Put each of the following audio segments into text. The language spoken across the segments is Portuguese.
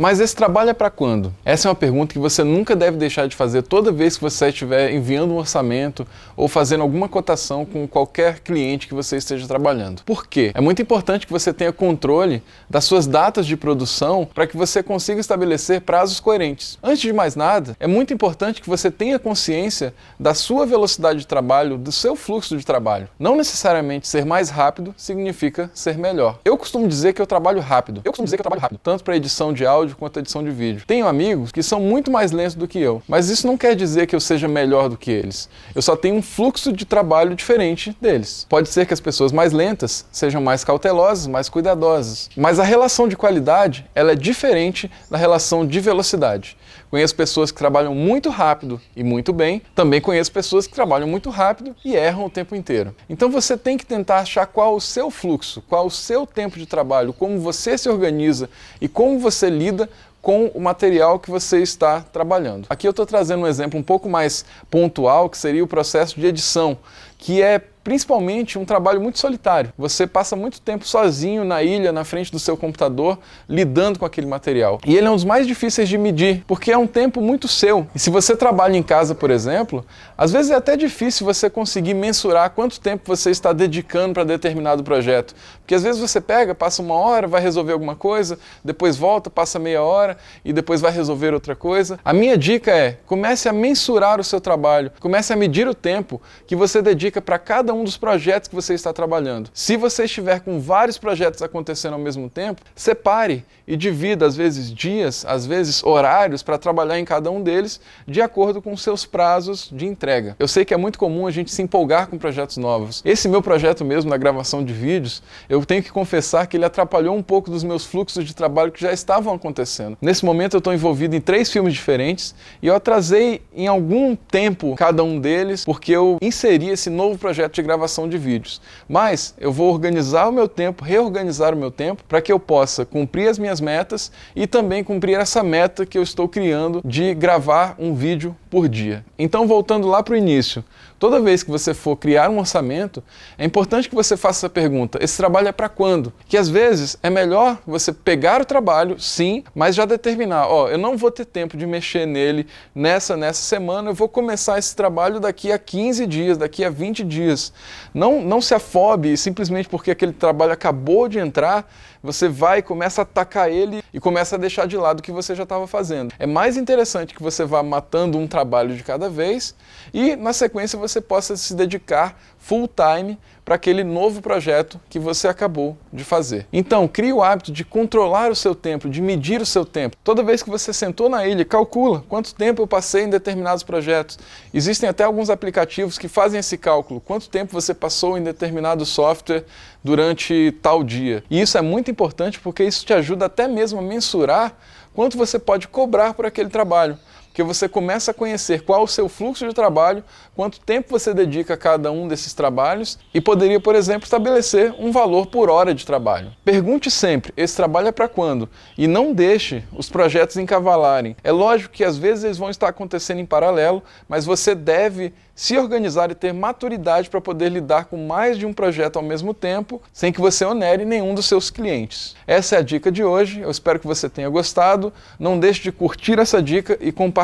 Mas esse trabalho é para quando? Essa é uma pergunta que você nunca deve deixar de fazer toda vez que você estiver enviando um orçamento ou fazendo alguma cotação com qualquer cliente que você esteja trabalhando. Por quê? É muito importante que você tenha controle das suas datas de produção para que você consiga estabelecer prazos coerentes. Antes de mais nada, é muito importante que você tenha consciência da sua velocidade de trabalho, do seu fluxo de trabalho. Não necessariamente ser mais rápido significa ser melhor. Eu costumo dizer que eu trabalho rápido. Eu costumo dizer que eu trabalho rápido, tanto para edição de áudio quanto edição de vídeo. Tenho amigos que são muito mais lentos do que eu, mas isso não quer dizer que eu seja melhor do que eles. Eu só tenho um fluxo de trabalho diferente deles. Pode ser que as pessoas mais lentas sejam mais cautelosas, mais cuidadosas, mas a relação de qualidade, ela é diferente da relação de velocidade. Conheço pessoas que trabalham muito rápido e muito bem, também conheço pessoas que trabalham muito rápido e erram o tempo inteiro. Então você tem que tentar achar qual o seu fluxo, qual o seu tempo de trabalho, como você se organiza e como você lida com o material que você está trabalhando. Aqui eu estou trazendo um exemplo um pouco mais pontual, que seria o processo de edição, que é principalmente um trabalho muito solitário. Você passa muito tempo sozinho na ilha, na frente do seu computador, lidando com aquele material. E ele é um dos mais difíceis de medir, porque é um tempo muito seu. E se você trabalha em casa, por exemplo, às vezes é até difícil você conseguir mensurar quanto tempo você está dedicando para determinado projeto. Porque às vezes você pega, passa uma hora, vai resolver alguma coisa, depois volta, passa meia hora e depois vai resolver outra coisa. A minha dica é: comece a mensurar o seu trabalho, comece a medir o tempo que você dedica para cada cada um dos projetos que você está trabalhando. Se você estiver com vários projetos acontecendo ao mesmo tempo, separe e divida, às vezes, dias, às vezes, horários para trabalhar em cada um deles de acordo com seus prazos de entrega. Eu sei que é muito comum a gente se empolgar com projetos novos. Esse meu projeto mesmo, na gravação de vídeos, eu tenho que confessar que ele atrapalhou um pouco dos meus fluxos de trabalho que já estavam acontecendo. Nesse momento eu estou envolvido em três filmes diferentes e eu atrasei em algum tempo cada um deles porque eu inseri esse novo projeto de gravação de vídeos. Mas eu vou organizar o meu tempo, reorganizar o meu tempo para que eu possa cumprir as minhas metas e também cumprir essa meta que eu estou criando de gravar um vídeo por dia. Então, voltando lá para o início, toda vez que você for criar um orçamento, é importante que você faça essa pergunta: esse trabalho é para quando? Que às vezes é melhor você pegar o trabalho, sim, mas já determinar: ó, eu não vou ter tempo de mexer nele nessa nessa semana, eu vou começar esse trabalho daqui a 15 dias, daqui a 20 dias. Não, não se afobe simplesmente porque aquele trabalho acabou de entrar, você vai e começa a atacar ele e começa a deixar de lado o que você já estava fazendo. É mais interessante que você vá matando um trabalho de cada vez e, na sequência, você possa se dedicar full time para aquele novo projeto que você acabou de fazer. Então, crie o hábito de controlar o seu tempo, de medir o seu tempo. Toda vez que você sentou na ilha, calcula quanto tempo eu passei em determinados projetos. Existem até alguns aplicativos que fazem esse cálculo, quanto tempo você passou em determinado software durante tal dia. E isso é muito importante porque isso te ajuda até mesmo a mensurar quanto você pode cobrar por aquele trabalho porque você começa a conhecer qual o seu fluxo de trabalho, quanto tempo você dedica a cada um desses trabalhos e poderia, por exemplo, estabelecer um valor por hora de trabalho. Pergunte sempre: esse trabalho é para quando? E não deixe os projetos encavalarem. É lógico que às vezes eles vão estar acontecendo em paralelo, mas você deve se organizar e ter maturidade para poder lidar com mais de um projeto ao mesmo tempo, sem que você onere nenhum dos seus clientes. Essa é a dica de hoje, eu espero que você tenha gostado. Não deixe de curtir essa dica e compartilhar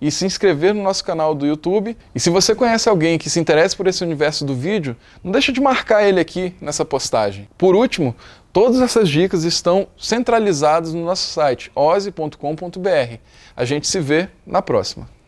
e se inscrever no nosso canal do YouTube. E se você conhece alguém que se interessa por esse universo do vídeo, não deixe de marcar ele aqui nessa postagem. Por último, todas essas dicas estão centralizadas no nosso site oze.com.br. A gente se vê na próxima.